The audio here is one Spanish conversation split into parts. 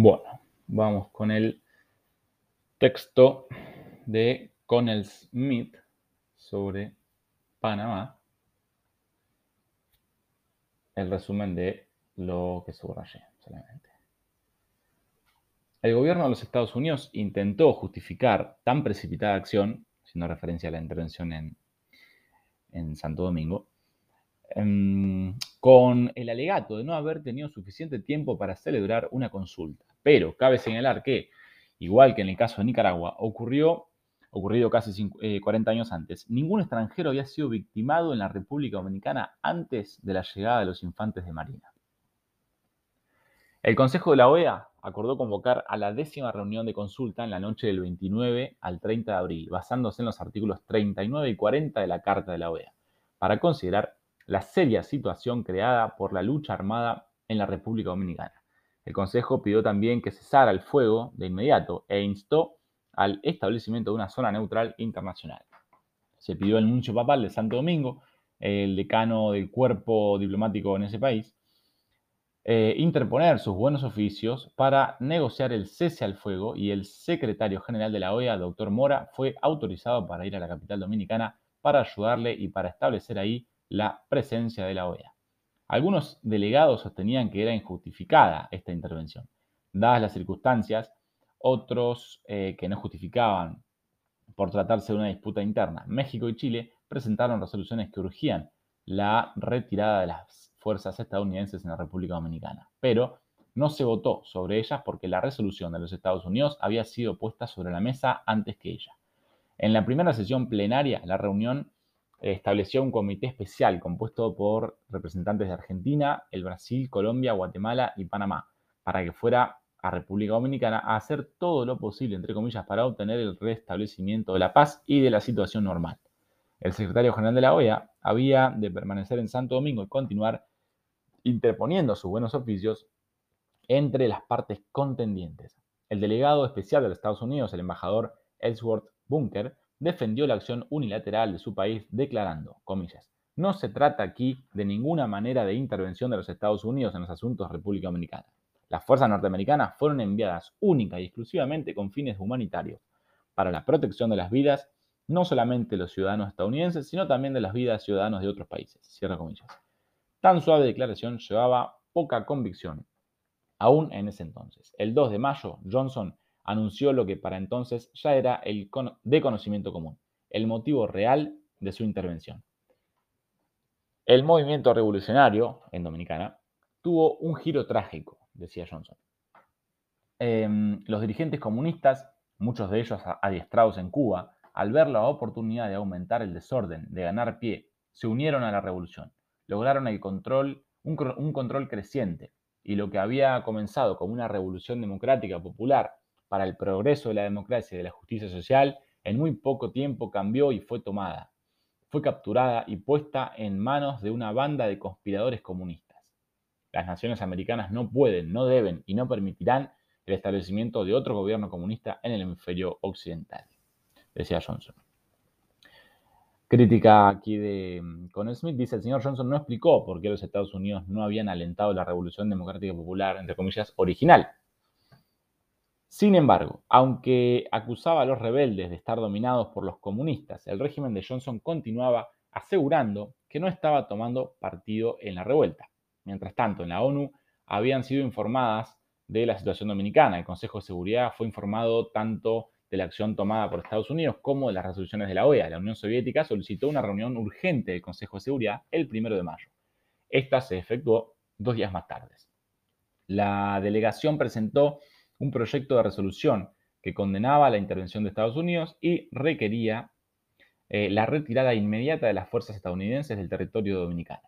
Bueno, vamos con el texto de Connell Smith sobre Panamá. El resumen de lo que subrayé solamente. El gobierno de los Estados Unidos intentó justificar tan precipitada acción, haciendo referencia a la intervención en, en Santo Domingo, em, con el alegato de no haber tenido suficiente tiempo para celebrar una consulta. Pero cabe señalar que, igual que en el caso de Nicaragua, ocurrió, ocurrido casi 40 eh, años antes, ningún extranjero había sido victimado en la República Dominicana antes de la llegada de los infantes de Marina. El Consejo de la OEA acordó convocar a la décima reunión de consulta en la noche del 29 al 30 de abril, basándose en los artículos 39 y 40 de la Carta de la OEA, para considerar la seria situación creada por la lucha armada en la República Dominicana. El Consejo pidió también que cesara el fuego de inmediato e instó al establecimiento de una zona neutral internacional. Se pidió el nuncio papal de Santo Domingo, el decano del cuerpo diplomático en ese país, eh, interponer sus buenos oficios para negociar el cese al fuego y el secretario general de la OEA, doctor Mora, fue autorizado para ir a la capital dominicana para ayudarle y para establecer ahí la presencia de la OEA. Algunos delegados sostenían que era injustificada esta intervención. Dadas las circunstancias, otros eh, que no justificaban por tratarse de una disputa interna. México y Chile presentaron resoluciones que urgían la retirada de las fuerzas estadounidenses en la República Dominicana, pero no se votó sobre ellas porque la resolución de los Estados Unidos había sido puesta sobre la mesa antes que ella. En la primera sesión plenaria, la reunión estableció un comité especial compuesto por representantes de Argentina, el Brasil, Colombia, Guatemala y Panamá, para que fuera a República Dominicana a hacer todo lo posible, entre comillas, para obtener el restablecimiento de la paz y de la situación normal. El secretario general de la OEA había de permanecer en Santo Domingo y continuar interponiendo sus buenos oficios entre las partes contendientes. El delegado especial de los Estados Unidos, el embajador Ellsworth Bunker, defendió la acción unilateral de su país declarando, comillas, no se trata aquí de ninguna manera de intervención de los Estados Unidos en los asuntos de República Dominicana. Las fuerzas norteamericanas fueron enviadas única y exclusivamente con fines humanitarios, para la protección de las vidas, no solamente de los ciudadanos estadounidenses, sino también de las vidas de ciudadanos de otros países. Cierra comillas. Tan suave declaración llevaba poca convicción, aún en ese entonces. El 2 de mayo, Johnson anunció lo que para entonces ya era el de conocimiento común, el motivo real de su intervención. El movimiento revolucionario en Dominicana tuvo un giro trágico, decía Johnson. Em, los dirigentes comunistas, muchos de ellos adiestrados en Cuba, al ver la oportunidad de aumentar el desorden, de ganar pie, se unieron a la revolución. Lograron el control, un control creciente, y lo que había comenzado como una revolución democrática popular para el progreso de la democracia y de la justicia social, en muy poco tiempo cambió y fue tomada. Fue capturada y puesta en manos de una banda de conspiradores comunistas. Las naciones americanas no pueden, no deben y no permitirán el establecimiento de otro gobierno comunista en el hemisferio occidental, decía Johnson. Crítica aquí de mm, Con Smith dice, el señor Johnson no explicó por qué los Estados Unidos no habían alentado la Revolución Democrática Popular, entre comillas, original, sin embargo, aunque acusaba a los rebeldes de estar dominados por los comunistas, el régimen de Johnson continuaba asegurando que no estaba tomando partido en la revuelta. Mientras tanto, en la ONU habían sido informadas de la situación dominicana. El Consejo de Seguridad fue informado tanto de la acción tomada por Estados Unidos como de las resoluciones de la OEA. La Unión Soviética solicitó una reunión urgente del Consejo de Seguridad el 1 de mayo. Esta se efectuó dos días más tarde. La delegación presentó un proyecto de resolución que condenaba la intervención de Estados Unidos y requería eh, la retirada inmediata de las fuerzas estadounidenses del territorio dominicano.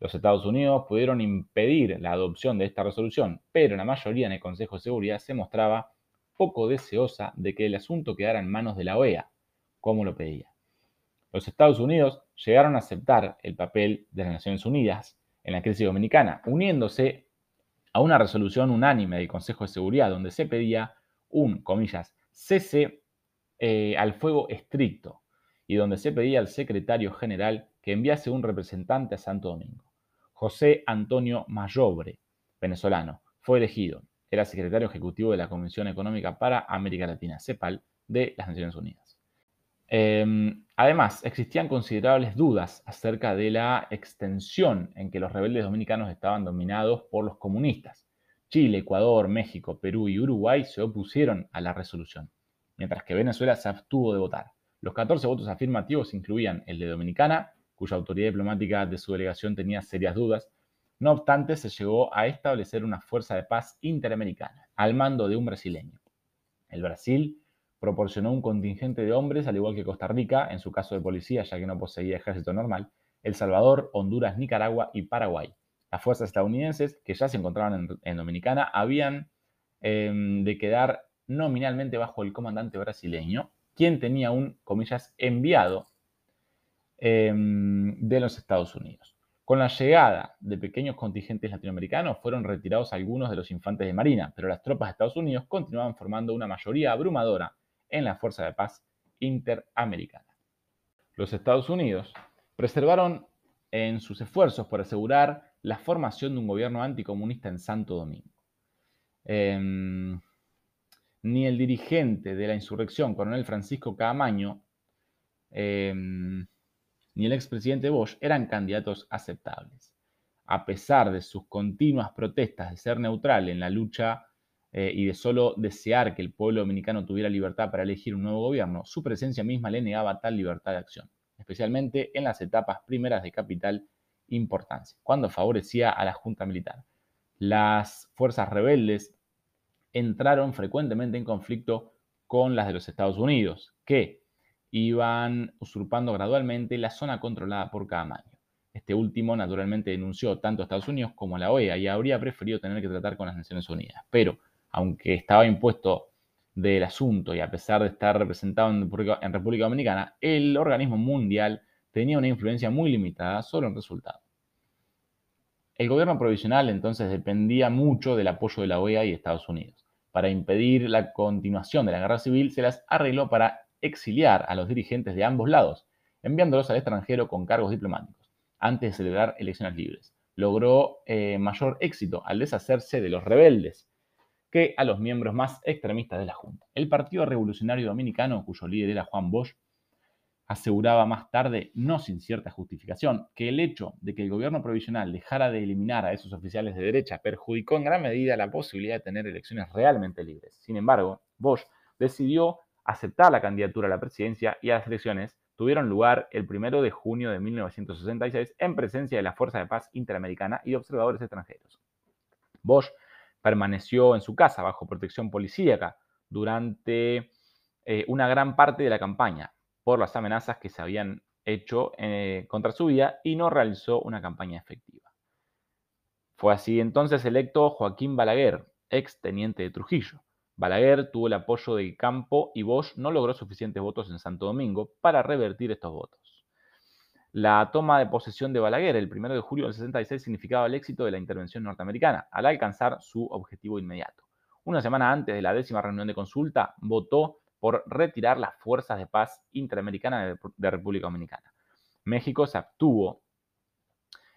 Los Estados Unidos pudieron impedir la adopción de esta resolución, pero la mayoría en el Consejo de Seguridad se mostraba poco deseosa de que el asunto quedara en manos de la OEA, como lo pedía. Los Estados Unidos llegaron a aceptar el papel de las Naciones Unidas en la crisis dominicana, uniéndose a una resolución unánime del Consejo de Seguridad donde se pedía un, comillas, cese eh, al fuego estricto y donde se pedía al secretario general que enviase un representante a Santo Domingo. José Antonio Mayobre, venezolano, fue elegido. era secretario ejecutivo de la Comisión Económica para América Latina, CEPAL, de las Naciones Unidas. Em, además, existían considerables dudas acerca de la extensión en que los rebeldes dominicanos estaban dominados por los comunistas. Chile, Ecuador, México, Perú y Uruguay se opusieron a la resolución, mientras que Venezuela se abstuvo de votar. Los 14 votos afirmativos incluían el de Dominicana, cuya autoridad diplomática de su delegación tenía serias dudas. No obstante, se llegó a establecer una fuerza de paz interamericana, al mando de un brasileño. El Brasil proporcionó un contingente de hombres, al igual que Costa Rica, en su caso de policía, ya que no poseía ejército normal, El Salvador, Honduras, Nicaragua y Paraguay. Las fuerzas estadounidenses, que ya se encontraban en, Dominicana, habían em, de quedar nominalmente bajo el comandante brasileño, quien tenía un, comillas, enviado em, de los Estados Unidos. Con la llegada de pequeños contingentes latinoamericanos fueron retirados algunos de los infantes de Marina, pero las tropas de Estados Unidos continuaban formando una mayoría abrumadora en la Fuerza de Paz Interamericana. Los Estados Unidos preservaron en sus esfuerzos por asegurar la formación de un gobierno anticomunista en Santo Domingo. Em, ni el dirigente de la insurrección, coronel Francisco Caamaño, em, ni el expresidente Bosch eran candidatos aceptables. A pesar de sus continuas protestas de ser neutral en la lucha eh, y de solo desear que el pueblo dominicano tuviera libertad para elegir un nuevo gobierno, su presencia misma le negaba tal libertad de acción, especialmente en las etapas primeras de capital importancia, cuando favorecía a la Junta Militar. Las fuerzas rebeldes entraron frecuentemente en conflicto con las de los Estados Unidos, que iban usurpando gradualmente la zona controlada por Camaño. Este último naturalmente denunció tanto a Estados Unidos como a la OEA y habría preferido tener que tratar con las Naciones Unidas. Pero, aunque estaba impuesto del asunto y a pesar de estar representado en República Dominicana, el organismo mundial tenía una influencia muy limitada solo en resultado. El gobierno provisional entonces dependía mucho del apoyo de la OEA y Estados Unidos. Para impedir la continuación de la guerra civil, se las arregló para exiliar a los dirigentes de ambos lados, enviándolos al extranjero con cargos diplomáticos, antes de celebrar elecciones libres. Logró eh, mayor éxito al deshacerse de los rebeldes que a los miembros más extremistas de la Junta. El Partido Revolucionario Dominicano, cuyo líder era Juan Bosch, aseguraba más tarde, no sin cierta justificación, que el hecho de que el gobierno provisional dejara de eliminar a esos oficiales de derecha perjudicó en gran medida la posibilidad de tener elecciones realmente libres. Sin embargo, Bosch decidió aceptar la candidatura a la presidencia y las elecciones tuvieron lugar el 1 de junio de 1966 en presencia de la Fuerza de Paz Interamericana y observadores extranjeros. Bosch permaneció en su casa bajo protección policíaca durante eh, una gran parte de la campaña, por las amenazas que se habían hecho eh, contra su vida y no realizó una campaña efectiva. Fue así entonces electo Joaquín Balaguer, ex teniente de Trujillo. Balaguer tuvo el apoyo del campo y Bosch no logró suficientes votos en Santo Domingo para revertir estos votos. La toma de posesión de Balaguer el 1 de julio del 66 significaba el éxito de la intervención norteamericana al alcanzar su objetivo inmediato. Una semana antes de la décima reunión de consulta, votó por retirar las fuerzas de paz interamericana de, República Dominicana. México se abstuvo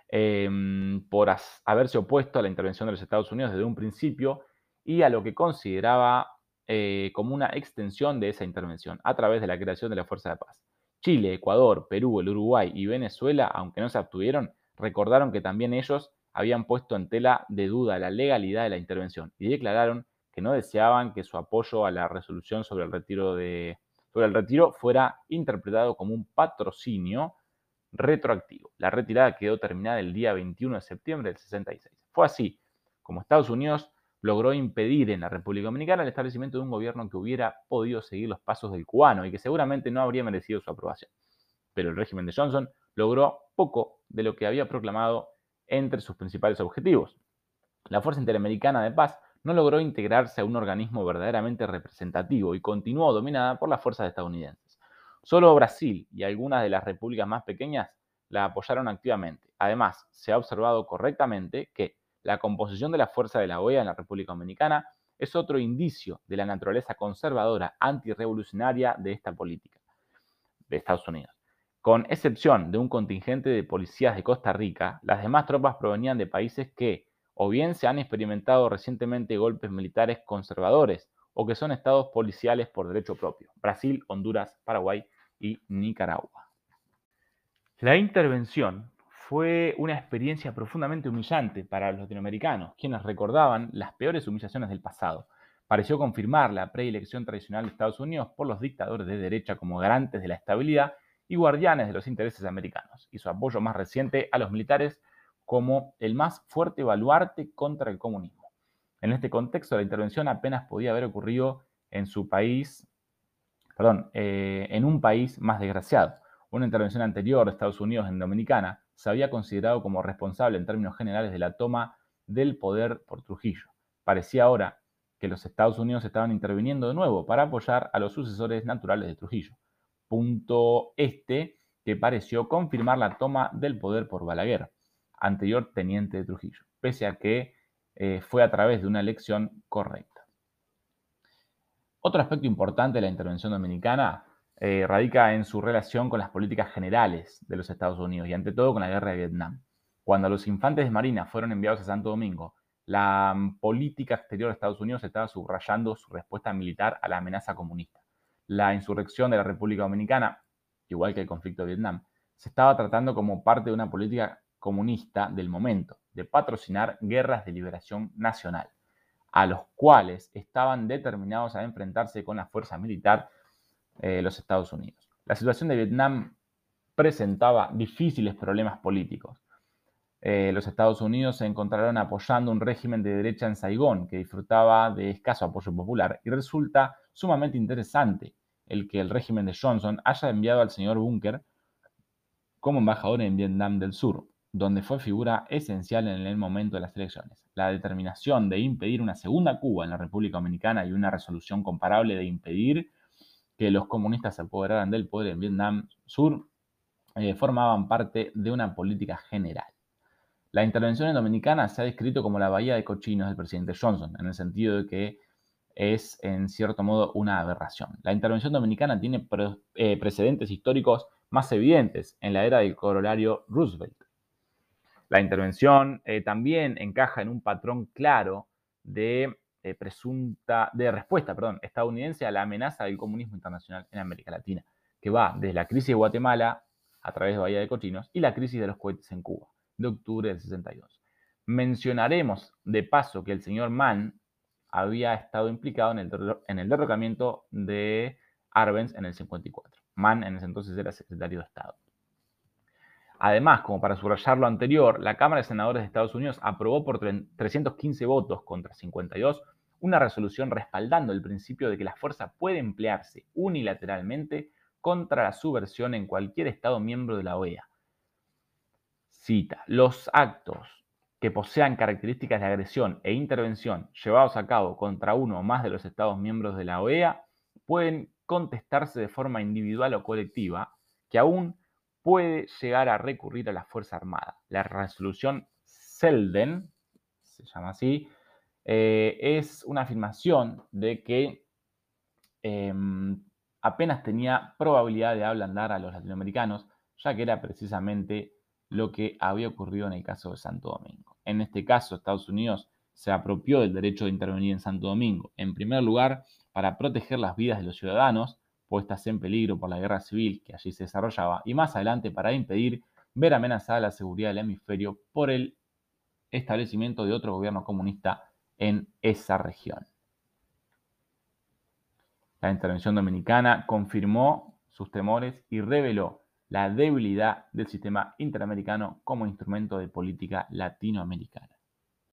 em, por haberse opuesto a la intervención de los Estados Unidos desde un principio y a lo que consideraba eh, como una extensión de esa intervención a través de la creación de la Fuerza de Paz. Chile, Ecuador, Perú, el Uruguay y Venezuela, aunque no se abstuvieron, recordaron que también ellos habían puesto en tela de duda la legalidad de la intervención y declararon que no deseaban que su apoyo a la resolución sobre el retiro, de, sobre el retiro fuera interpretado como un patrocinio retroactivo. La retirada quedó terminada el día 21 de septiembre del 66. Fue así como Estados Unidos logró impedir en la República Dominicana el establecimiento de un gobierno que hubiera podido seguir los pasos del cubano y que seguramente no habría merecido su aprobación. Pero el régimen de Johnson logró poco de lo que había proclamado entre sus principales objetivos. La Fuerza Interamericana de Paz no logró integrarse a un organismo verdaderamente representativo y continuó dominada por las fuerzas estadounidenses. Solo Brasil y algunas de las repúblicas más pequeñas la apoyaron activamente. Además, se ha observado correctamente que la composición de la fuerza de la OEA en la República Dominicana es otro indicio de la naturaleza conservadora antirrevolucionaria de esta política de Estados Unidos. Con excepción de un contingente de policías de Costa Rica, las demás tropas provenían de países que o bien se han experimentado recientemente golpes militares conservadores, o que son estados policiales por derecho propio, Brasil, Honduras, Paraguay y Nicaragua. La intervención fue una experiencia profundamente humillante para los latinoamericanos, quienes recordaban las peores humillaciones del pasado. Pareció confirmar la preelección tradicional de Estados Unidos por los dictadores de derecha como garantes de la estabilidad y guardianes de los intereses americanos, y su apoyo más reciente a los militares como el más fuerte baluarte contra el comunismo. En este contexto, la intervención apenas podía haber ocurrido en su país, perdón, eh, en un país más desgraciado. Una intervención anterior de Estados Unidos en Dominicana se había considerado como responsable en términos generales de la toma del poder por Trujillo. Parecía ahora que los Estados Unidos estaban interviniendo de nuevo para apoyar a los sucesores naturales de Trujillo. Punto este que pareció confirmar la toma del poder por Balaguer, anterior teniente de Trujillo, pese a que eh, fue a través de una elección correcta. Otro aspecto importante de la intervención dominicana eh, radica en su relación con las políticas generales de los Estados Unidos y ante todo con la guerra de Vietnam. Cuando los infantes de Marina fueron enviados a Santo Domingo, la mm, política exterior de Estados Unidos estaba subrayando su respuesta militar a la amenaza comunista. La insurrección de la República Dominicana, igual que el conflicto de Vietnam, se estaba tratando como parte de una política comunista del momento, de patrocinar guerras de liberación nacional, a los cuales estaban determinados a enfrentarse con la fuerza militar eh, los Estados Unidos. La situación de Vietnam presentaba difíciles problemas políticos. Eh, los Estados Unidos se encontraron apoyando un régimen de derecha en Saigón que disfrutaba de escaso apoyo popular y resulta sumamente interesante el que el régimen de Johnson haya enviado al señor Bunker como embajador en Vietnam del Sur, donde fue figura esencial en el momento de las elecciones. La determinación de impedir una segunda Cuba en la República Dominicana y una resolución comparable de impedir que los comunistas se apoderaran del poder en Vietnam Sur eh, formaban parte de una política general. La intervención en Dominicana se ha descrito como la bahía de cochinos del presidente Johnson, en el sentido de que es en cierto modo una aberración. La intervención dominicana tiene eh, precedentes históricos más evidentes en la era del corolario Roosevelt, la intervención eh, también encaja en un patrón claro de eh, presunta, de respuesta, perdón, estadounidense a la amenaza del comunismo internacional en América Latina, que va desde la crisis de Guatemala a través de Bahía de Cochinos y la crisis de los cohetes en Cuba, de octubre del 62. Mencionaremos de paso que el señor Mann había estado implicado en el, en el derrocamiento de Arbenz en el 54. Mann en ese entonces era secretario de Estado. Además, como para subrayar lo anterior, la Cámara de Senadores de Estados Unidos aprobó por 315 votos contra 52 una resolución respaldando el principio de que la fuerza puede emplearse unilateralmente contra la subversión en cualquier Estado miembro de la OEA. Cita, los actos que posean características de agresión e intervención llevados a cabo contra uno o más de los Estados miembros de la OEA pueden contestarse de forma individual o colectiva, que aún puede llegar a recurrir a la Fuerza Armada. La resolución Selden, se llama así, eh, es una afirmación de que em, apenas tenía probabilidad de ablandar a los latinoamericanos, ya que era precisamente lo que había ocurrido en el caso de Santo Domingo. En este caso, Estados Unidos se apropió del derecho de intervenir en Santo Domingo, en primer lugar, para proteger las vidas de los ciudadanos, puestas en peligro por la guerra civil que allí se desarrollaba, y más adelante para impedir ver amenazada la seguridad del hemisferio por el establecimiento de otro gobierno comunista en esa región. La intervención dominicana confirmó sus temores y reveló la debilidad del sistema interamericano como instrumento de política latinoamericana.